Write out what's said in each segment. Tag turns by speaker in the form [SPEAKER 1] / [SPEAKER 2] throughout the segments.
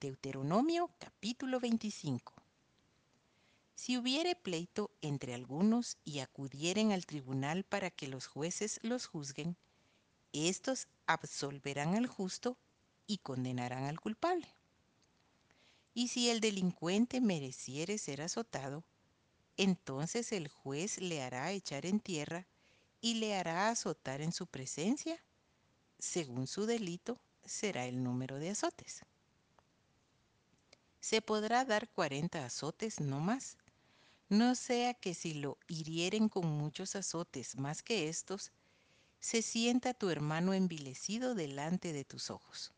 [SPEAKER 1] Deuteronomio capítulo 25. Si hubiere pleito entre algunos y acudieren al tribunal para que los jueces los juzguen, estos absolverán al justo y condenarán al culpable. Y si el delincuente mereciere ser azotado, entonces el juez le hará echar en tierra y le hará azotar en su presencia. Según su delito será el número de azotes. Se podrá dar cuarenta azotes no más, no sea que si lo hirieren con muchos azotes más que estos, se sienta tu hermano envilecido delante de tus ojos.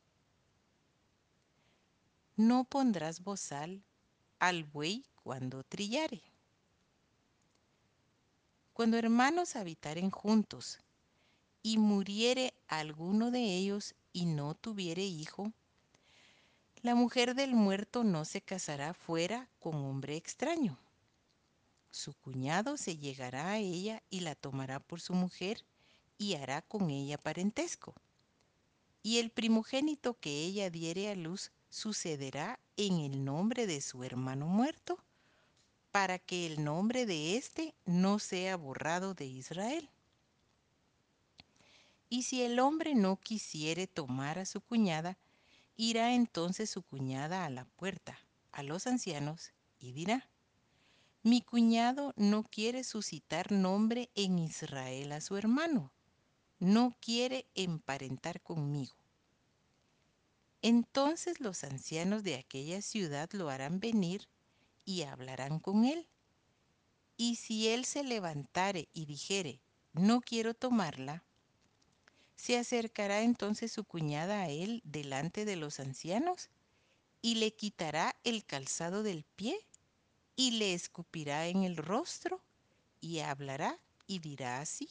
[SPEAKER 1] No pondrás bozal al buey cuando trillare. Cuando hermanos habitaren juntos y muriere alguno de ellos y no tuviere hijo, la mujer del muerto no se casará fuera con hombre extraño. Su cuñado se llegará a ella y la tomará por su mujer y hará con ella parentesco. Y el primogénito que ella diere a luz sucederá en el nombre de su hermano muerto, para que el nombre de éste no sea borrado de Israel. Y si el hombre no quisiere tomar a su cuñada, irá entonces su cuñada a la puerta, a los ancianos, y dirá, mi cuñado no quiere suscitar nombre en Israel a su hermano, no quiere emparentar conmigo. Entonces los ancianos de aquella ciudad lo harán venir y hablarán con él. Y si él se levantare y dijere, no quiero tomarla, se acercará entonces su cuñada a él delante de los ancianos y le quitará el calzado del pie y le escupirá en el rostro y hablará y dirá así.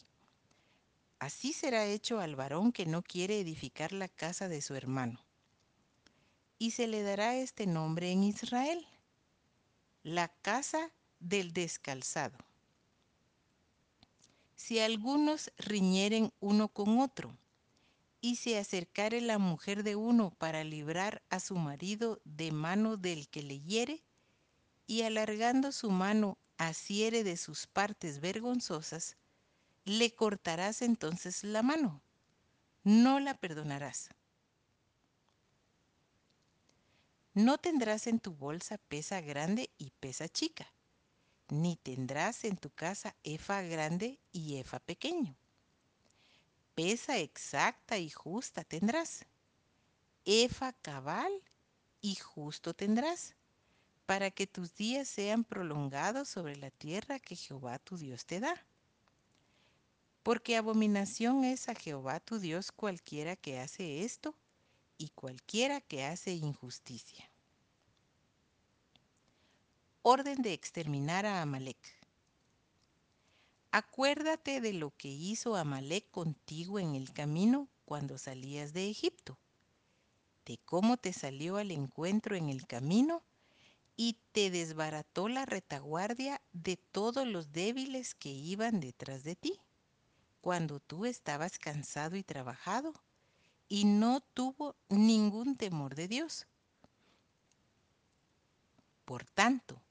[SPEAKER 1] Así será hecho al varón que no quiere edificar la casa de su hermano. Y se le dará este nombre en Israel, la casa del descalzado. Si algunos riñeren uno con otro, y se acercare la mujer de uno para librar a su marido de mano del que le hiere, y alargando su mano asiere de sus partes vergonzosas, le cortarás entonces la mano, no la perdonarás. No tendrás en tu bolsa pesa grande y pesa chica, ni tendrás en tu casa efa grande y efa pequeño. Pesa exacta y justa tendrás, efa cabal y justo tendrás, para que tus días sean prolongados sobre la tierra que Jehová tu Dios te da. Porque abominación es a Jehová tu Dios cualquiera que hace esto y cualquiera que hace injusticia orden de exterminar a Amalek. Acuérdate de lo que hizo Amalek contigo en el camino cuando salías de Egipto, de cómo te salió al encuentro en el camino y te desbarató la retaguardia de todos los débiles que iban detrás de ti, cuando tú estabas cansado y trabajado, y no tuvo ningún temor de Dios. Por tanto,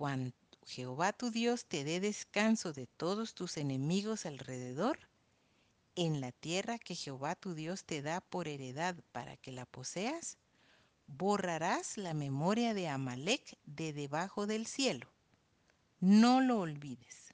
[SPEAKER 1] cuando Jehová tu Dios te dé descanso de todos tus enemigos alrededor, en la tierra que Jehová tu Dios te da por heredad para que la poseas, borrarás la memoria de Amalek de debajo del cielo. No lo olvides.